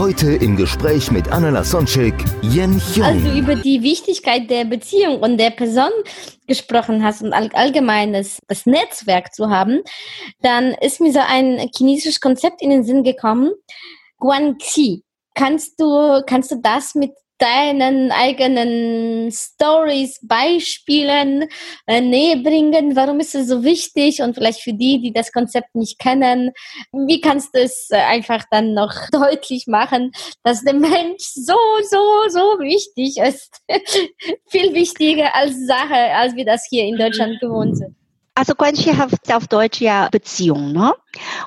Heute im Gespräch mit Anna Lasonczek, Yen Hyung. Als du über die Wichtigkeit der Beziehung und der Person gesprochen hast und all, allgemein das, das Netzwerk zu haben, dann ist mir so ein chinesisches Konzept in den Sinn gekommen. Guanxi. Kannst du, kannst du das mit deinen eigenen Stories, Beispielen äh, näher bringen? Warum ist es so wichtig? Und vielleicht für die, die das Konzept nicht kennen, wie kannst du es äh, einfach dann noch deutlich machen, dass der Mensch so, so, so wichtig ist? Viel wichtiger als Sache, als wir das hier in Deutschland gewohnt sind. Also Guanxi heißt auf Deutsch ja Beziehung, ne?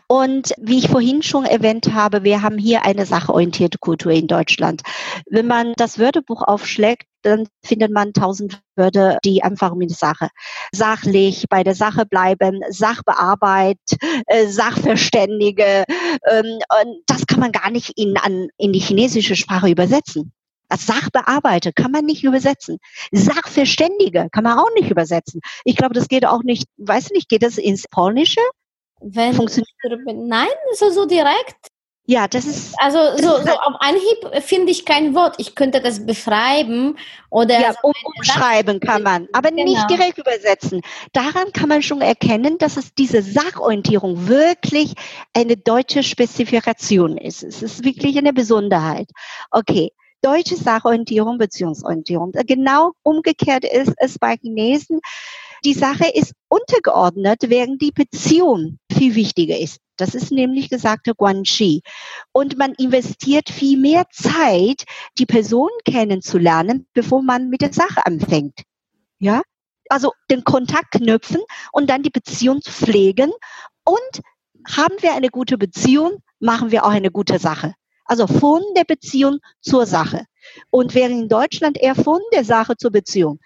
Und wie ich vorhin schon erwähnt habe, wir haben hier eine sachorientierte Kultur in Deutschland. Wenn man das Wörterbuch aufschlägt, dann findet man tausend Wörter, die einfach um die Sache sachlich bei der Sache bleiben, Sachbearbeit, äh, Sachverständige. Ähm, und das kann man gar nicht in, an, in die chinesische Sprache übersetzen. Das Sachbearbeiter kann man nicht übersetzen. Sachverständige kann man auch nicht übersetzen. Ich glaube, das geht auch nicht, weiß nicht, geht das ins Polnische? Wenn Nein, so, so direkt. Ja, das ist, Also so, so auf Anhieb finde ich kein Wort. Ich könnte das beschreiben oder ja, so um, umschreiben kann man, aber Genau. nicht direkt übersetzen. Daran kann man schon erkennen, dass es diese Sachorientierung wirklich eine deutsche Spezifikation ist. Es ist wirklich eine Besonderheit. Okay. Deutsche Sachorientierung, Beziehungsorientierung. Genau umgekehrt ist es bei Chinesen. Die Sache ist untergeordnet, während die Beziehung viel wichtiger ist. Das ist nämlich gesagte Guanxi. Und man investiert viel mehr Zeit, die Person kennenzulernen, bevor man mit der Sache anfängt. Ja? Also den Kontakt knüpfen und dann die Beziehung pflegen. Und haben wir eine gute Beziehung, machen wir auch eine gute Sache. Also von der Beziehung zur Sache. Und während in Deutschland eher von der Sache zur Beziehung.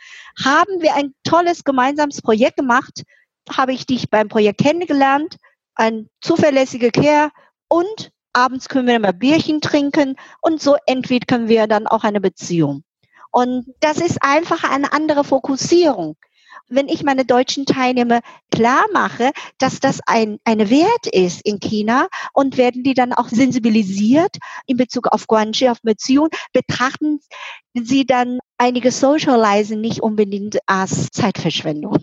Haben wir ein tolles gemeinsames Projekt gemacht, habe ich dich beim Projekt kennengelernt, ein zuverlässiger Care und abends können wir mal Bierchen trinken und so entwickeln wir dann auch eine Beziehung. Und das ist einfach eine andere Fokussierung. Wenn ich meine deutschen Teilnehmer klar mache, dass das ein, eine Wert ist in China und werden die dann auch sensibilisiert in Bezug auf Guanxi, auf Beziehung, betrachten sie dann einige Socializen nicht unbedingt als Zeitverschwendung.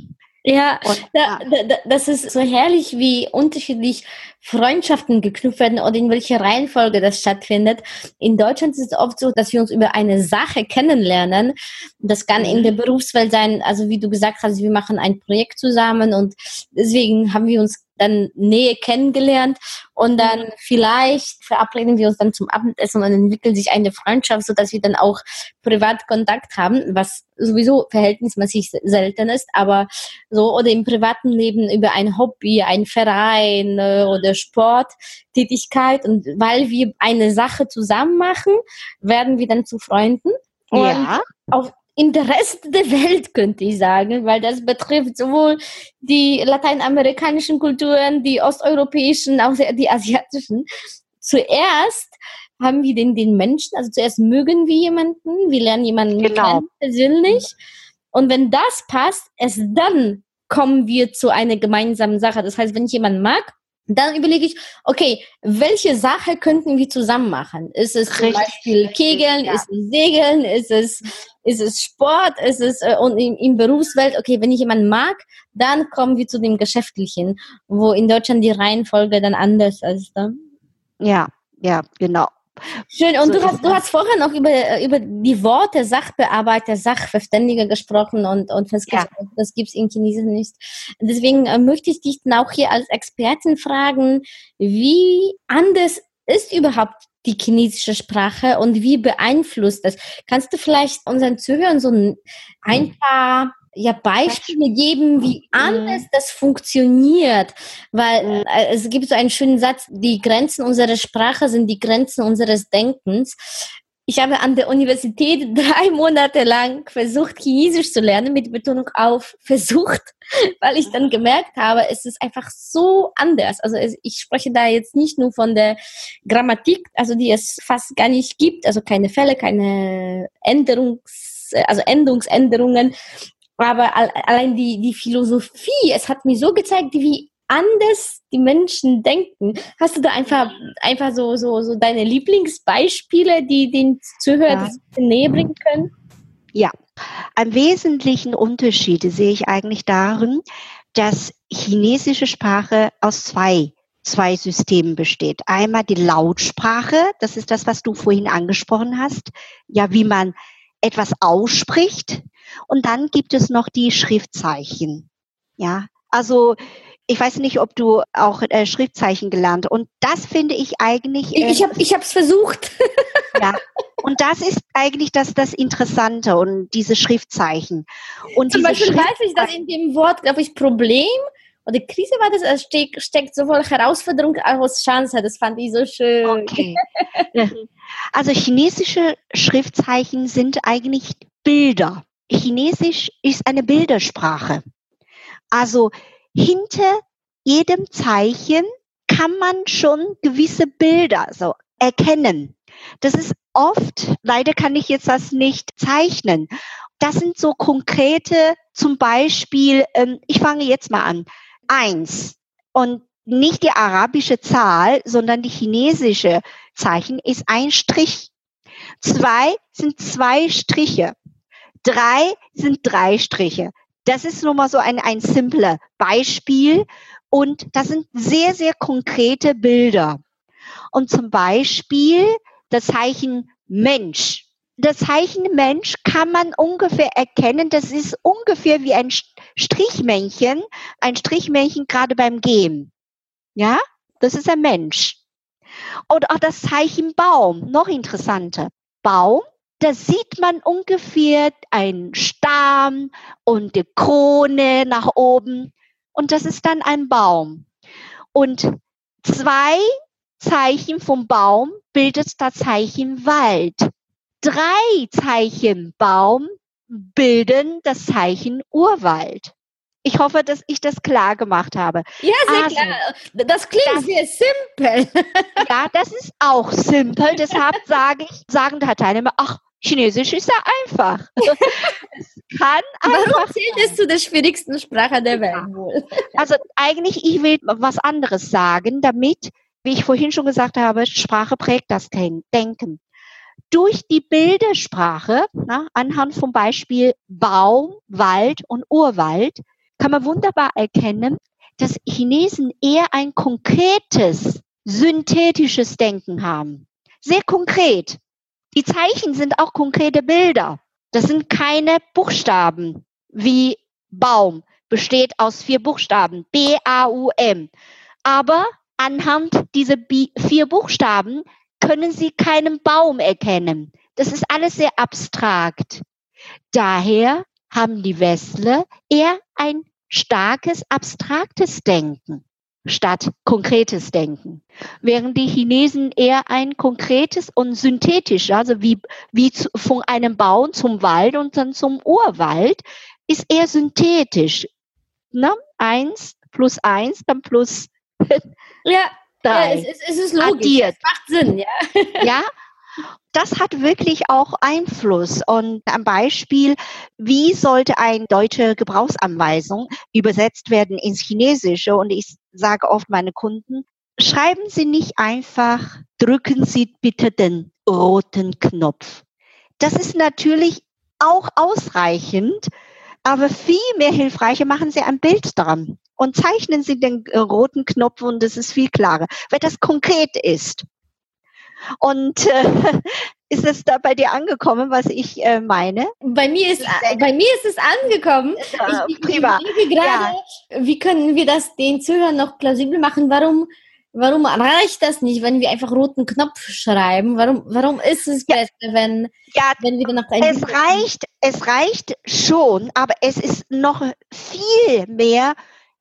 Ja, Und, da, da- das ist so herrlich, wie unterschiedlich Freundschaften geknüpft werden oder in welcher Reihenfolge das stattfindet. In Deutschland ist es oft so, dass wir uns über eine Sache kennenlernen. Das kann in der Berufswelt sein, also wie du gesagt hast, wir machen ein Projekt zusammen und deswegen haben wir uns dann näher kennengelernt und dann vielleicht verabreden wir uns dann zum Abendessen und entwickelt sich eine Freundschaft, sodass wir dann auch privat Kontakt haben, was sowieso verhältnismäßig selten ist, aber so oder im privaten Leben über ein Hobby, ein Verein äh, oder Sporttätigkeit und weil wir eine Sache zusammen machen, werden wir dann zu Freunden. Und ja, auf in der Rest der Welt könnte ich sagen, weil das betrifft sowohl die lateinamerikanischen Kulturen, die osteuropäischen, auch die asiatischen. Zuerst haben wir den, den Menschen, also zuerst mögen wir jemanden, wir lernen jemanden Genau. kennen persönlich und wenn das passt, erst dann kommen wir zu einer gemeinsamen Sache. Das heißt, wenn ich jemanden mag, dann überlege ich, okay, welche Sache könnten wir zusammen machen? Ist es zum Richtig, Beispiel richtig, Kegeln, ja. ist es Segeln, ist es, ist es Sport, ist es äh, und in, in Berufswelt, okay, wenn ich jemanden mag, dann kommen wir zu dem Geschäftlichen, wo in Deutschland die Reihenfolge dann anders ist. Ne? ja, ja, genau. Schön, und So du hast, du hast vorher noch über, über die Worte Sachbearbeiter, Sachverständiger gesprochen und, und festgestellt, das gibt's in Chinesisch nicht. Deswegen äh, möchte ich dich dann auch hier als Expertin fragen, wie anders ist überhaupt die chinesische Sprache und wie beeinflusst das? Kannst du vielleicht unseren Zuhörern so ein, ein paar ja Beispiele geben, wie mhm. anders mhm. das funktioniert, weil äh, es gibt so einen schönen Satz: Die Grenzen unserer Sprache sind die Grenzen unseres Denkens. Ich habe an der Universität drei Monate lang versucht, Chinesisch zu lernen, mit Betonung auf versucht, weil ich dann gemerkt habe, es ist einfach so anders. Also ich spreche da jetzt nicht nur von der Grammatik, also die es fast gar nicht gibt, also keine Fälle, keine Änderungs, also Endungsänderungen, aber allein die, die Philosophie, es hat mir so gezeigt, wie anders die Menschen denken. Hast du da einfach, einfach so, so, so deine Lieblingsbeispiele, die den Zuhörern ja. näher bringen können? Ja, am wesentlichen Unterschied sehe ich eigentlich darin, dass chinesische Sprache aus zwei zwei Systemen besteht. Einmal die Lautsprache, das ist das, was du vorhin angesprochen hast, ja, wie man etwas ausspricht. Und dann gibt es noch die Schriftzeichen. Ja, also ich weiß nicht, ob du auch äh, Schriftzeichen gelernt. Und das finde ich eigentlich. Äh, ich habe, ich habe es versucht. ja. Und das ist eigentlich das, das Interessante und diese Schriftzeichen. Und Zum Beispiel weiß ich, dass in dem Wort, glaube ich, Problem oder Krise war das, es steckt, steckt sowohl Herausforderung als Chance. Das fand ich so schön. Okay. also chinesische Schriftzeichen sind eigentlich Bilder. Chinesisch ist eine Bildersprache. Also hinter jedem Zeichen kann man schon gewisse Bilder so erkennen. Das ist oft, leider kann ich jetzt das nicht zeichnen. Das sind so konkrete, zum Beispiel, ähm, ich fange jetzt mal an, eins und nicht die arabische Zahl, sondern die chinesische Zeichen ist ein Strich. Zwei sind zwei Striche. Drei sind drei Striche. Das ist nur mal so ein, ein simpler Beispiel. Und das sind sehr, sehr konkrete Bilder. Und zum Beispiel das Zeichen Mensch. Das Zeichen Mensch kann man ungefähr erkennen. Das ist ungefähr wie ein Strichmännchen, ein Strichmännchen gerade beim Gehen. Ja, das ist ein Mensch. Und auch das Zeichen Baum, noch interessanter. Baum da sieht man ungefähr einen Stamm und die Krone nach oben und das ist dann ein Baum. Und zwei Zeichen vom Baum bildet das Zeichen Wald. Drei Zeichen Baum bilden das Zeichen Urwald. Ich hoffe, dass ich das klar gemacht habe. Ja, sehr also, klar. Das klingt das, sehr simpel. ja, das ist auch simpel. Deshalb sage ich, sagen da Teilnehmer, ach, Chinesisch ist ja einfach. es kann einfach. Warum zählt es zu der schwierigsten Sprache der Welt wohl? Also eigentlich, ich will was anderes sagen, damit, wie ich vorhin schon gesagt habe, Sprache prägt das Denken. Durch die Bildersprache, na, anhand vom Beispiel Baum, Wald und Urwald, kann man wunderbar erkennen, dass Chinesen eher ein konkretes, synthetisches Denken haben. Sehr konkret. Die Zeichen sind auch konkrete Bilder. Das sind keine Buchstaben wie Baum, besteht aus vier Buchstaben, B-A-U-M. Aber anhand dieser vier Buchstaben können Sie keinen Baum erkennen. Das ist alles sehr abstrakt. Daher haben die Westler eher ein starkes abstraktes Denken statt konkretes Denken. Während die Chinesen eher ein konkretes und synthetisch, also wie, wie zu, von einem Baum zum Wald und dann zum Urwald, ist eher synthetisch. Ne? Eins plus eins, dann plus ja, drei. Ja, es, es, es ist logisch. Addiert. Es macht Sinn, ja. ja, das hat wirklich auch Einfluss. Und am Beispiel, wie sollte eine deutsche Gebrauchsanweisung übersetzt werden ins Chinesische? Und ich sage oft meine Kunden, schreiben Sie nicht einfach, drücken Sie bitte den roten Knopf. Das ist natürlich auch ausreichend, aber viel mehr hilfreicher machen Sie ein Bild dran und zeichnen Sie den roten Knopf und das ist viel klarer, weil das konkret ist. Und äh, ist es da bei dir angekommen, was ich äh, meine? Bei mir ist, bei mir ist es angekommen. Ja, ich, prima. Ich gerade, ja. wie können wir das den Zuhörern noch plausibel machen? Warum Warum reicht das nicht, wenn wir einfach roten Knopf schreiben? Warum, warum ist es besser, wenn, Ja, wenn wir nach es reicht, es reicht schon, aber es ist noch viel mehr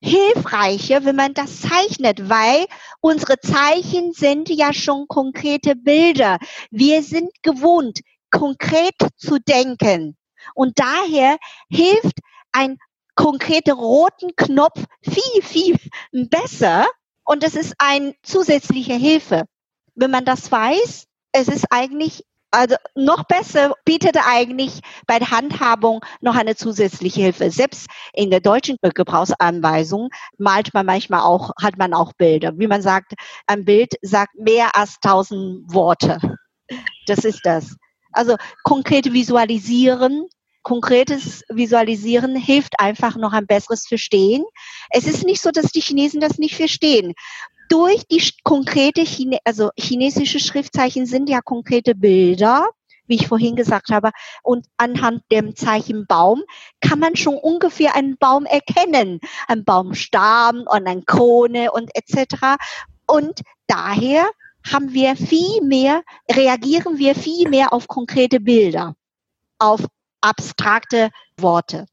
hilfreicher, wenn man das zeichnet, weil unsere Zeichen sind ja schon konkrete Bilder. Wir sind gewohnt, konkret zu denken. Und daher hilft ein konkreter roten Knopf viel, viel besser. Und es ist ein zusätzliche Hilfe. Wenn man das weiß, es ist eigentlich also noch besser bietet eigentlich bei der Handhabung noch eine zusätzliche Hilfe. Selbst in der deutschen Gebrauchsanweisung malt man manchmal auch, hat man auch Bilder. Wie man sagt, ein Bild sagt mehr als tausend Worte. Das ist das. Also konkrete Visualisieren, konkretes Visualisieren hilft einfach noch ein besseres Verstehen. Es ist nicht so, dass die Chinesen das nicht verstehen durch die konkrete Chine also chinesische Schriftzeichen sind ja konkrete Bilder, wie ich vorhin gesagt habe, und anhand dem Zeichen Baum kann man schon ungefähr einen Baum erkennen, ein Baumstamm und eine Krone und etc. Und daher haben wir viel mehr, reagieren wir viel mehr auf konkrete Bilder, auf abstrakte Worte.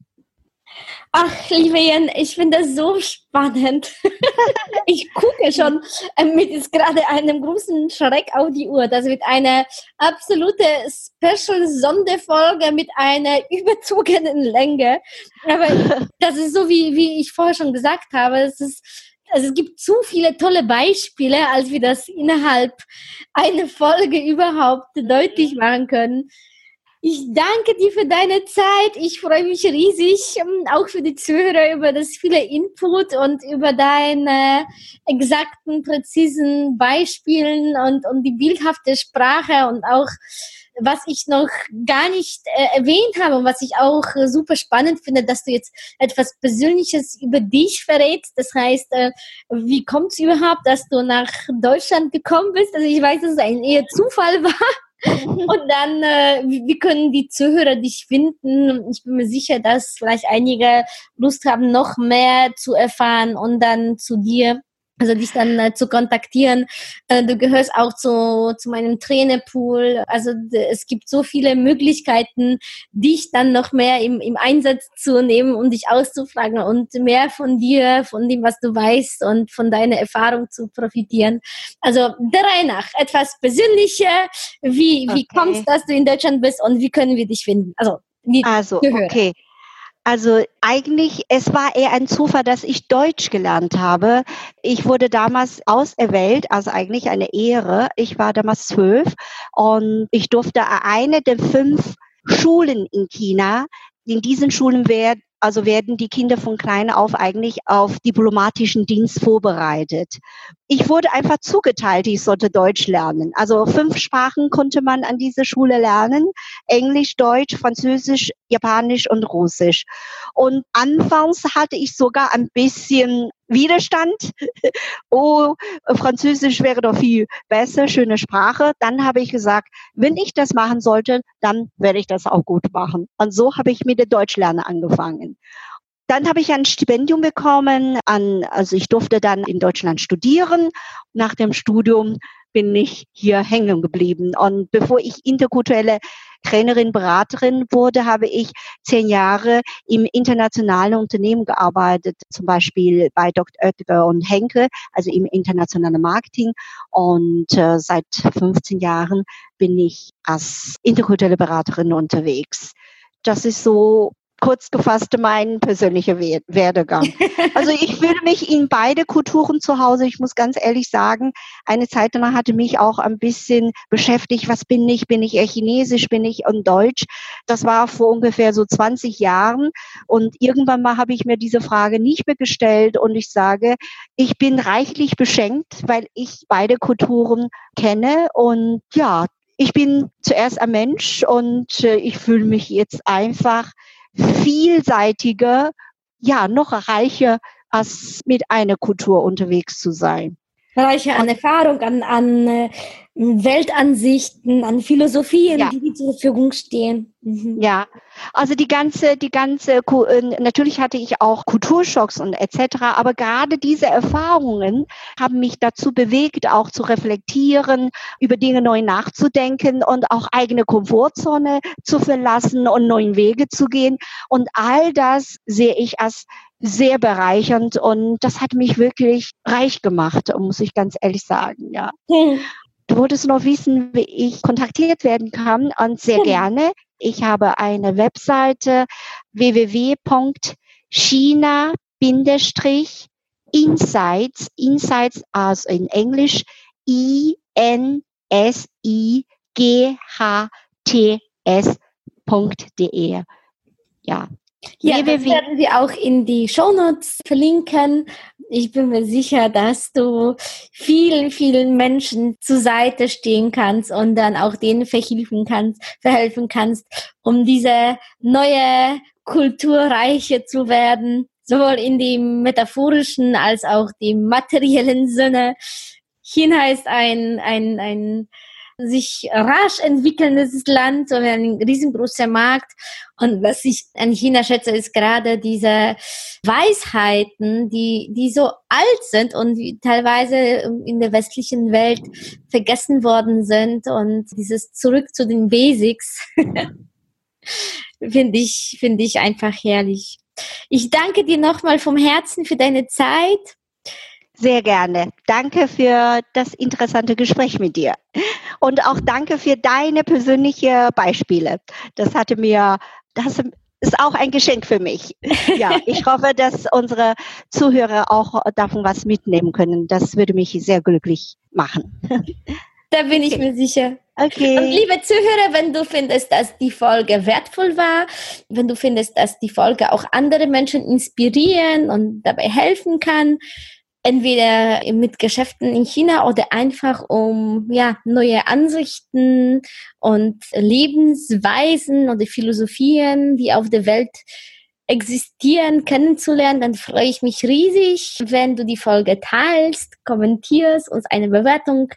Ach, liebe Jen, ich finde das so spannend. ich gucke schon äh, mit gerade einem großen Schreck auf die Uhr. Das wird eine absolute Special-Sonderfolge mit einer überzogenen Länge. Aber das ist so, wie, wie ich vorher schon gesagt habe. Es ist also es gibt zu viele tolle Beispiele, als wir das innerhalb einer Folge überhaupt deutlich machen können. Ich danke dir für deine Zeit. Ich freue mich riesig, ähm, auch für die Zuhörer, über das viele Input und über deine exakten, präzisen Beispielen und, und die bildhafte Sprache und auch was ich noch gar nicht äh, erwähnt habe und was ich auch äh, super spannend finde, dass du jetzt etwas Persönliches über dich verrätst. Das heißt, äh, wie kommt es überhaupt, dass du nach Deutschland gekommen bist? Also ich weiß, dass es ein eher Zufall war. Und dann, äh, wie, können die Zuhörer dich finden? Ich bin mir sicher, dass vielleicht einige Lust haben, noch mehr zu erfahren und dann zu dir also dich dann äh, zu kontaktieren. Äh, du gehörst auch zu, zu meinem Trainerpool. Also es gibt so viele Möglichkeiten, dich dann noch mehr im, im Einsatz zu nehmen und dich auszufragen und mehr von dir, von dem, was du weißt und von deiner Erfahrung zu profitieren. Also der Reihe nach, etwas persönlicher. Wie, okay. wie kommst dass du in Deutschland bist und wie können wir dich finden? Also, also okay. Also eigentlich, es war eher ein Zufall, dass ich Deutsch gelernt habe. Ich wurde damals auserwählt, also eigentlich eine Ehre. Ich war damals zwölf und ich durfte eine der fünf Schulen in China. In diesen Schulen werden also werden die Kinder von klein auf eigentlich auf diplomatischen Dienst vorbereitet. Ich wurde einfach zugeteilt, ich sollte Deutsch lernen. Also fünf Sprachen konnte man an dieser Schule lernen. Englisch, Deutsch, Französisch, Japanisch und Russisch. Und anfangs hatte ich sogar ein bisschen Widerstand. oh, Französisch wäre doch viel besser, schöne Sprache. Dann habe ich gesagt, wenn ich das machen sollte, dann werde ich das auch gut machen. Und so habe ich mit der Deutschlerne angefangen. Dann habe ich ein Stipendium bekommen, an, also ich durfte dann in Deutschland studieren. Nach dem Studium bin ich hier hängen geblieben. Und bevor ich interkulturelle Trainerin, Beraterin wurde, habe ich zehn Jahre im internationalen Unternehmen gearbeitet, zum Beispiel bei Dr. Oetker und Henke, also im internationalen Marketing. Und äh, seit 15 Jahren bin ich als interkulturelle Beraterin unterwegs. Das ist so kurz gefasst mein persönlicher Werdegang. Also ich fühle mich in beide Kulturen zu Hause. Ich muss ganz ehrlich sagen, eine Zeit lang hatte mich auch ein bisschen beschäftigt, was bin ich? Bin ich eher Chinesisch? Bin ich und Deutsch? Das war vor ungefähr so 20 Jahren. Und irgendwann mal habe ich mir diese Frage nicht mehr gestellt und ich sage, ich bin reichlich beschenkt, weil ich beide Kulturen kenne und ja, ich bin zuerst ein Mensch und äh, ich fühle mich jetzt einfach vielseitiger, ja, noch reicher, als mit einer Kultur unterwegs zu sein. Reicher an Erfahrung, an, an, Weltansichten, an Philosophien, ja. die zur Verfügung stehen. Mhm. Ja, also die ganze, die ganze, äh, natürlich hatte ich auch Kulturschocks und etc., aber gerade diese Erfahrungen haben mich dazu bewegt, auch zu reflektieren, über Dinge neu nachzudenken und auch eigene Komfortzone zu verlassen und neuen Wege zu gehen. Und all das sehe ich als sehr bereichernd und das hat mich wirklich reich gemacht, muss ich ganz ehrlich sagen, ja. Hm. Du wolltest noch wissen, wie ich kontaktiert werden kann und sehr hm. gerne. Ich habe eine Webseite www.china-insights, Insights also in Englisch, I-N-S-I-G-H-T-S.de. Ja, ja, das werden wir auch in die Shownotes verlinken. Ich bin mir sicher, dass du vielen, vielen Menschen zur Seite stehen kannst und dann auch denen verhelfen kannst, verhelfen kannst, um diese neue Kulturreiche zu werden, sowohl in dem metaphorischen als auch dem materiellen Sinne. China ist ein, ein, ein sich rasch entwickelndes Land, so ein riesengroßer Markt. Und was ich an China schätze, ist gerade diese Weisheiten, die, die so alt sind und teilweise in der westlichen Welt vergessen worden sind und dieses zurück zu den Basics finde ich, finde ich einfach herrlich. Ich danke dir nochmal vom Herzen für deine Zeit. Sehr gerne. Danke für das interessante Gespräch mit dir. Und auch danke für deine persönlichen Beispiele. Das hatte mir, das ist auch ein Geschenk für mich. Ja, ich hoffe, dass unsere Zuhörer auch davon was mitnehmen können. Das würde mich sehr glücklich machen. Da bin ich mir sicher. Okay. Und liebe Zuhörer, wenn du findest, dass die Folge wertvoll war, wenn du findest, dass die Folge auch andere Menschen inspirieren und dabei helfen kann, entweder mit Geschäften in China oder einfach um ja neue Ansichten und Lebensweisen oder Philosophien, die auf der Welt existieren, kennenzulernen, dann freue ich mich riesig, wenn du die Folge teilst, kommentierst, uns eine Bewertung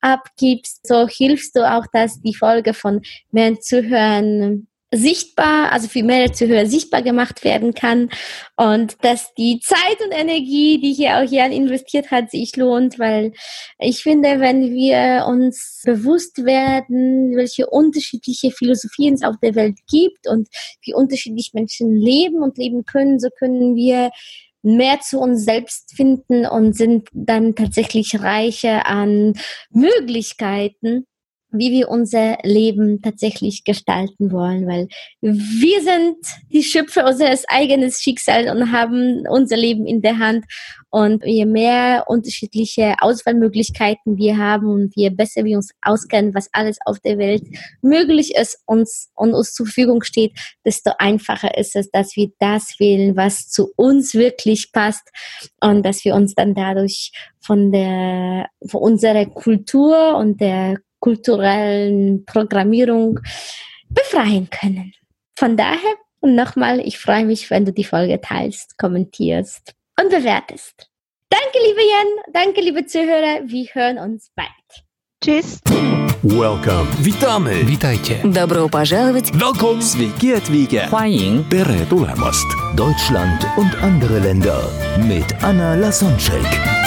abgibst. So hilfst du auch, dass die Folge von mehr Zuhören sichtbar, also für mehr Zuhörer sichtbar gemacht werden kann und dass die Zeit und Energie, die hier auch Jan investiert hat, sich lohnt, weil ich finde, wenn wir uns bewusst werden, welche unterschiedliche Philosophien es auf der Welt gibt und wie unterschiedlich Menschen leben und leben können, so können wir mehr zu uns selbst finden und sind dann tatsächlich reicher an Möglichkeiten wie wir unser Leben tatsächlich gestalten wollen, weil wir sind die Schöpfer unseres eigenen Schicksals und haben unser Leben in der Hand. Und je mehr unterschiedliche Auswahlmöglichkeiten wir haben und je besser wir uns auskennen, was alles auf der Welt möglich ist uns und uns zur Verfügung steht, desto einfacher ist es, dass wir das wählen, was zu uns wirklich passt und dass wir uns dann dadurch von der, von unserer Kultur und der kulturellen Programmierung befreien können. Von daher und nochmal, ich freue mich, wenn du die Folge teilst, kommentierst und bewertest. Danke, liebe Jan, danke, liebe Zuhörer, wir hören uns bald. Tschüss. Welcome. Witamy. Witajcie. Добро пожаловать. Welcome. Sveiki atvykę. 欢迎 Tere tulemast. Deutschland und andere Länder mit Anna Lasonczek.